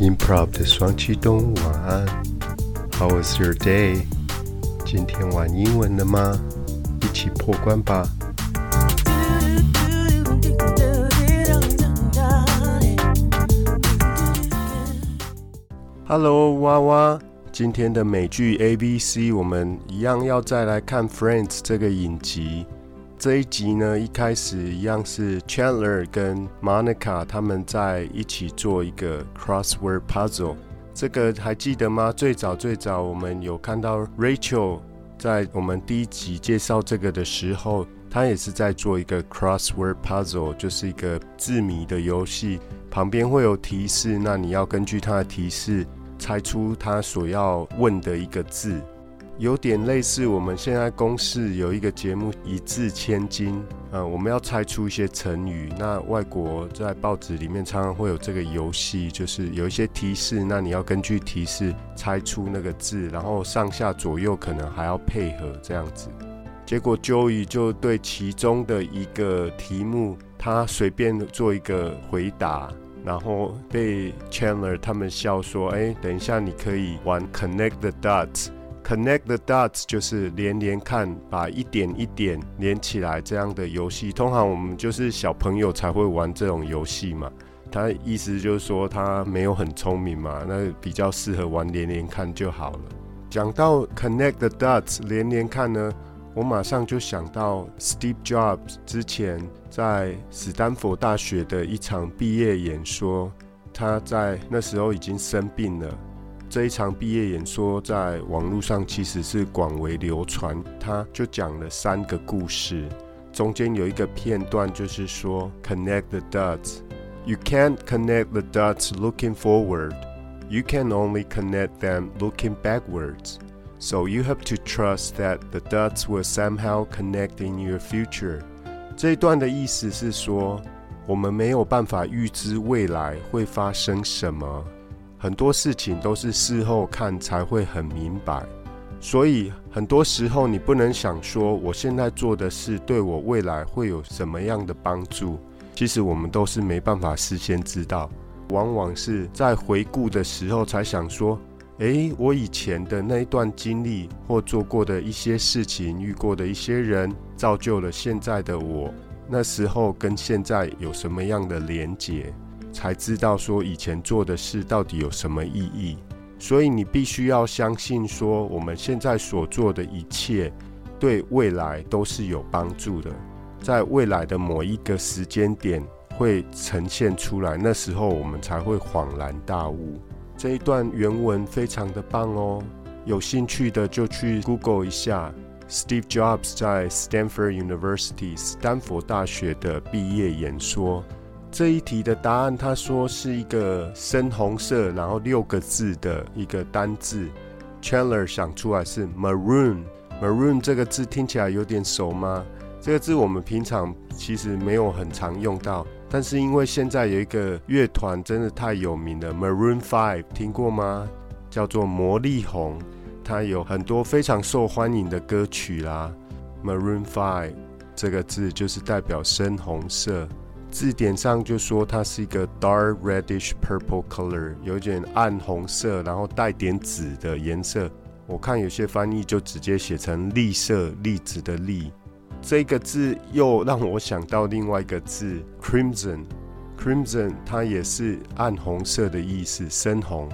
Improv 的双启动，晚安。How was your day？今天玩英文了吗？一起破关吧。Hello，娃娃。今天的美剧 A B C，我们一样要再来看 Friends 这个影集。这一集呢，一开始一样是 Chandler 跟 Monica 他们在一起做一个 crossword puzzle。这个还记得吗？最早最早我们有看到 Rachel 在我们第一集介绍这个的时候，她也是在做一个 crossword puzzle，就是一个字谜的游戏。旁边会有提示，那你要根据他的提示猜出他所要问的一个字。有点类似我们现在公视有一个节目一字千金，呃，我们要猜出一些成语。那外国在报纸里面常常会有这个游戏，就是有一些提示，那你要根据提示猜出那个字，然后上下左右可能还要配合这样子。结果 Joey 就对其中的一个题目，他随便做一个回答，然后被 Chandler 他们笑说：“哎，等一下你可以玩 Connect the Dots。” Connect the dots 就是连连看，把一点一点连起来这样的游戏。通常我们就是小朋友才会玩这种游戏嘛。他意思就是说他没有很聪明嘛，那比较适合玩连连看就好了。讲到 Connect the dots 连连看呢，我马上就想到 Steve Jobs 之前在斯坦福大学的一场毕业演说，他在那时候已经生病了。这一场毕业演说在网络上其实是广为流传，他就讲了三个故事，中间有一个片段就是说 connect the dots。You can't connect the dots looking forward. You can only connect them looking backwards. So you have to trust that the dots will somehow connect in your future. 这一段的意思是说，我们没有办法预知未来会发生什么。很多事情都是事后看才会很明白，所以很多时候你不能想说我现在做的事对我未来会有什么样的帮助。其实我们都是没办法事先知道，往往是在回顾的时候才想说：诶，我以前的那一段经历或做过的一些事情、遇过的一些人，造就了现在的我。那时候跟现在有什么样的连结？才知道说以前做的事到底有什么意义，所以你必须要相信说我们现在所做的一切对未来都是有帮助的，在未来的某一个时间点会呈现出来，那时候我们才会恍然大悟。这一段原文非常的棒哦，有兴趣的就去 Google 一下 Steve Jobs 在 Stanford University 斯坦福大学的毕业演说。这一题的答案，他说是一个深红色，然后六个字的一个单字。Chandler 想出来是 maroon，maroon 这个字听起来有点熟吗？这个字我们平常其实没有很常用到，但是因为现在有一个乐团真的太有名了，Maroon Five 听过吗？叫做魔力红，它有很多非常受欢迎的歌曲啦。Maroon Five 这个字就是代表深红色。字典上就说它是一个 dark reddish purple color，有点暗红色，然后带点紫的颜色。我看有些翻译就直接写成栗色，栗子的栗。这个字又让我想到另外一个字 crimson，crimson 它也是暗红色的意思，深红。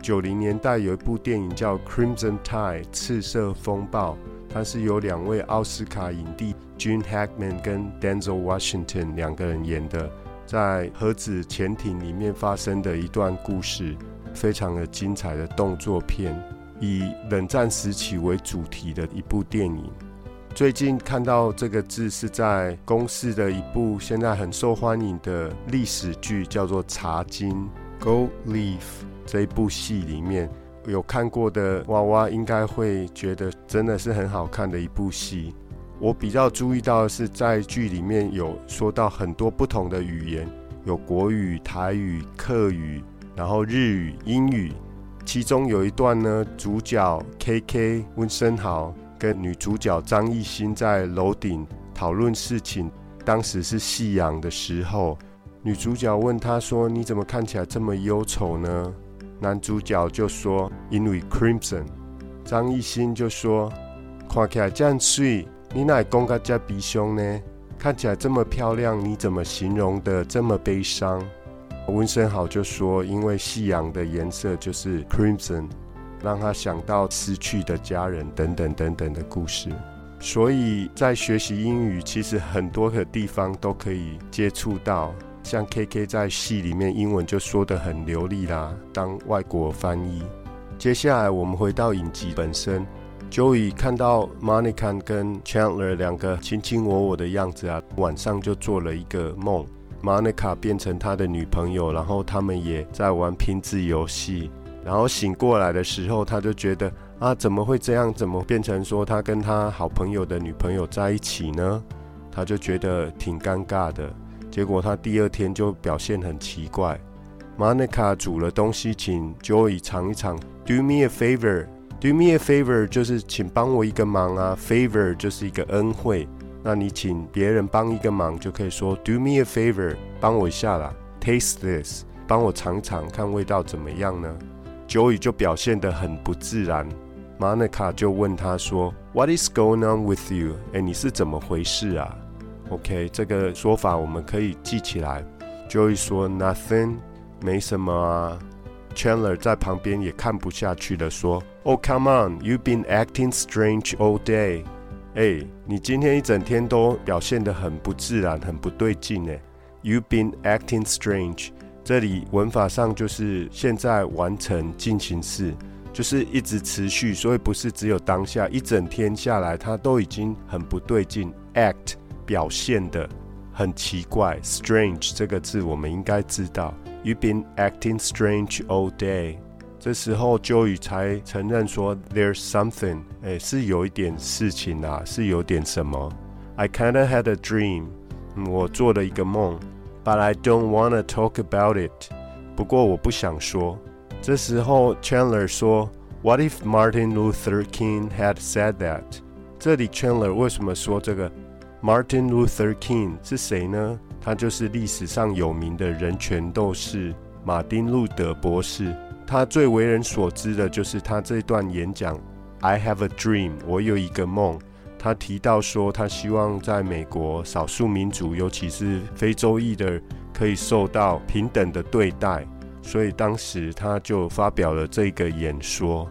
九零年代有一部电影叫 Crimson Tide，赤色风暴。它是由两位奥斯卡影帝 Gene Hackman 跟 Denzel Washington 两个人演的，在核子潜艇里面发生的一段故事，非常的精彩的动作片，以冷战时期为主题的一部电影。最近看到这个字是在公视的一部现在很受欢迎的历史剧，叫做《茶金》（Gold Leaf） 这一部戏里面。有看过的娃娃应该会觉得真的是很好看的一部戏。我比较注意到的是，在剧里面有说到很多不同的语言，有国语、台语、客语，然后日语、英语。其中有一段呢，主角 K K 温升豪跟女主角张艺兴在楼顶讨论事情。当时是夕阳的时候，女主角问他说：“你怎么看起来这么忧愁呢？”男主角就说因为 crimson。张艺兴就说看起来这样水，你哪讲个家鼻凶呢？看起来这么漂亮，你怎么形容的这么悲伤？温升豪就说因为夕阳的颜色就是 crimson，让他想到失去的家人等等等等的故事。所以在学习英语，其实很多个地方都可以接触到。像 K K 在戏里面英文就说的很流利啦，当外国翻译。接下来我们回到影集本身，Joey 看到 Monica 跟 Chandler 两个卿卿我我的样子啊，晚上就做了一个梦，Monica 变成他的女朋友，然后他们也在玩拼字游戏。然后醒过来的时候，他就觉得啊，怎么会这样？怎么变成说他跟他好朋友的女朋友在一起呢？他就觉得挺尴尬的。结果他第二天就表现很奇怪。Monica 煮了东西，请 Joey 尝一尝。Do me a favor Do me a favor 就是请帮我一个忙啊。Favor 就是一个恩惠，那你请别人帮一个忙，就可以说 Do me a favor，帮我一下啦。Taste this，帮我尝尝看味道怎么样呢？Joey 就表现得很不自然。Monica 就问他说，What is going on with you？哎，你是怎么回事啊？OK，这个说法我们可以记起来。Joey 说 Nothing，没什么啊。Chandler 在旁边也看不下去了，说：“Oh come on，you've been acting strange all day。哎，你今天一整天都表现得很不自然，很不对劲呢。You've been acting strange。这里文法上就是现在完成进行式，就是一直持续，所以不是只有当下，一整天下来，它都已经很不对劲。Act。表现的很奇怪，strange 这个字我们应该知道。You've been acting strange all day。这时候 Joey 才承认说，There's something，哎，是有一点事情啊，是有点什么。I kinda had a dream，我做了一个梦，But I don't wanna talk about it。不过我不想说。这时候 Chandler 说，What if Martin Luther King had said that？这里 Chandler 为什么说这个？Martin Luther King 是谁呢？他就是历史上有名的人权斗士马丁路德博士。他最为人所知的就是他这段演讲：“I have a dream，我有一个梦。”他提到说，他希望在美国少数民族，尤其是非洲裔的，可以受到平等的对待。所以当时他就发表了这个演说，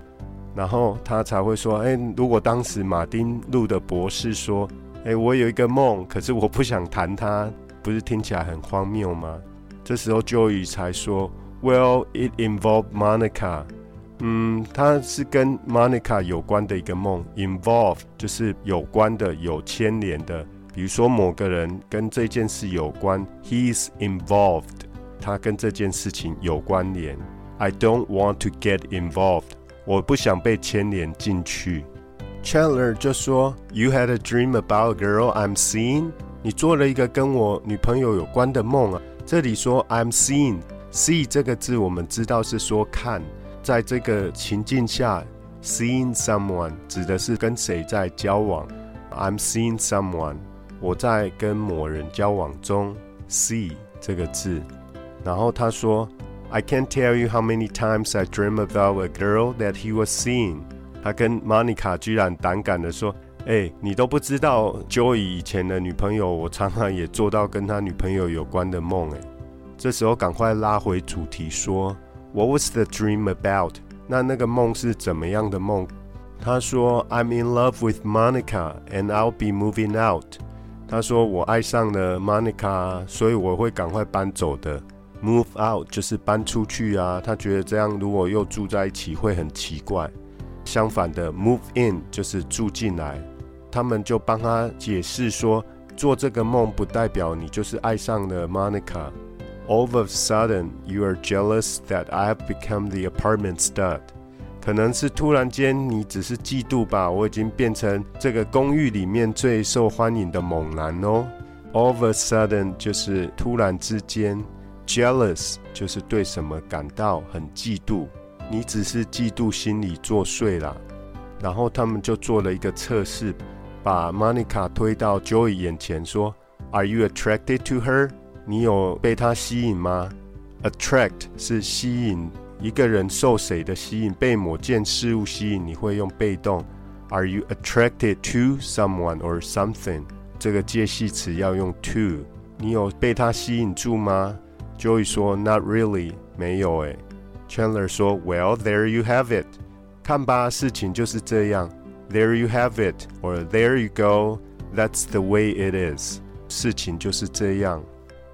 然后他才会说：“哎，如果当时马丁路德博士说。”哎，我有一个梦，可是我不想谈它，不是听起来很荒谬吗？这时候 Joey 才说 ，Well, it involved Monica。嗯，它是跟 Monica 有关的一个梦，involve 就是有关的、有牵连的。比如说某个人跟这件事有关，He is involved，他跟这件事情有关联。I don't want to get involved，我不想被牵连进去。Chandler 就说：“You had a dream about a girl I'm seeing。你做了一个跟我女朋友有关的梦啊。这里说 I'm See 这个字我们知道是说看，在这个情境下，seeing someone 指的是跟谁在交往。I'm seeing someone，我在跟某人交往中。See 这个字，然后他说：I can't tell you how many times I dream about a girl that he was seeing。”他跟 Monica 居然胆敢的说：“哎，你都不知道 Joey 以前的女朋友，我常常也做到跟他女朋友有关的梦。”哎，这时候赶快拉回主题说：“What was the dream about？那那个梦是怎么样的梦？”他说：“I'm in love with Monica and I'll be moving out。”他说：“我爱上了 Monica，所以我会赶快搬走的。Move out 就是搬出去啊。他觉得这样如果又住在一起会很奇怪。”相反的，move in 就是住进来。他们就帮他解释说，做这个梦不代表你就是爱上了 Monica。All of a sudden, you are jealous that I have become the apartment stud。可能是突然间你只是嫉妒吧，我已经变成这个公寓里面最受欢迎的猛男哦。All of a sudden 就是突然之间，jealous 就是对什么感到很嫉妒。你只是嫉妒心理作祟啦，然后他们就做了一个测试，把 Monica 推到 Joey 眼前，说：“Are you attracted to her？你有被她吸引吗？”Attract 是吸引， 一个人受谁的吸引，被某件事物吸引，你会用被动。Are you attracted to someone or something？这个介系词要用 to。你有被他吸引住吗？Joey 说 Not really，没有诶。Chandler 说 Well, there you have it。看吧，事情就是这样。There you have it, or there you go. That's the way it is。事情就是这样。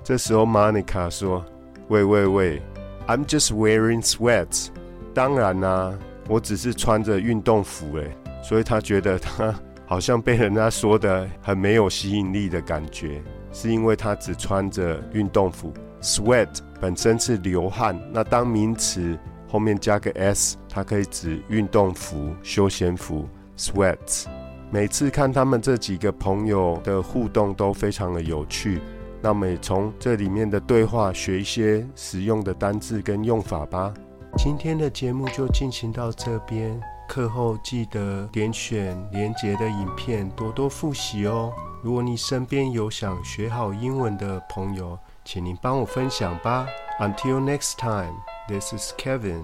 这时候 Monica 说：“喂喂喂，I'm just wearing sweats。当然啦，我只是穿着运动服诶。”所以他觉得他好像被人家说的很没有吸引力的感觉，是因为他只穿着运动服。Sweat 本身是流汗，那当名词后面加个 s，它可以指运动服、休闲服。Sweats。每次看他们这几个朋友的互动都非常的有趣，那么也从这里面的对话学一些实用的单字跟用法吧。今天的节目就进行到这边，课后记得点选连结的影片多多复习哦。如果你身边有想学好英文的朋友，请您帮我分享吧。Until next time, this is Kevin.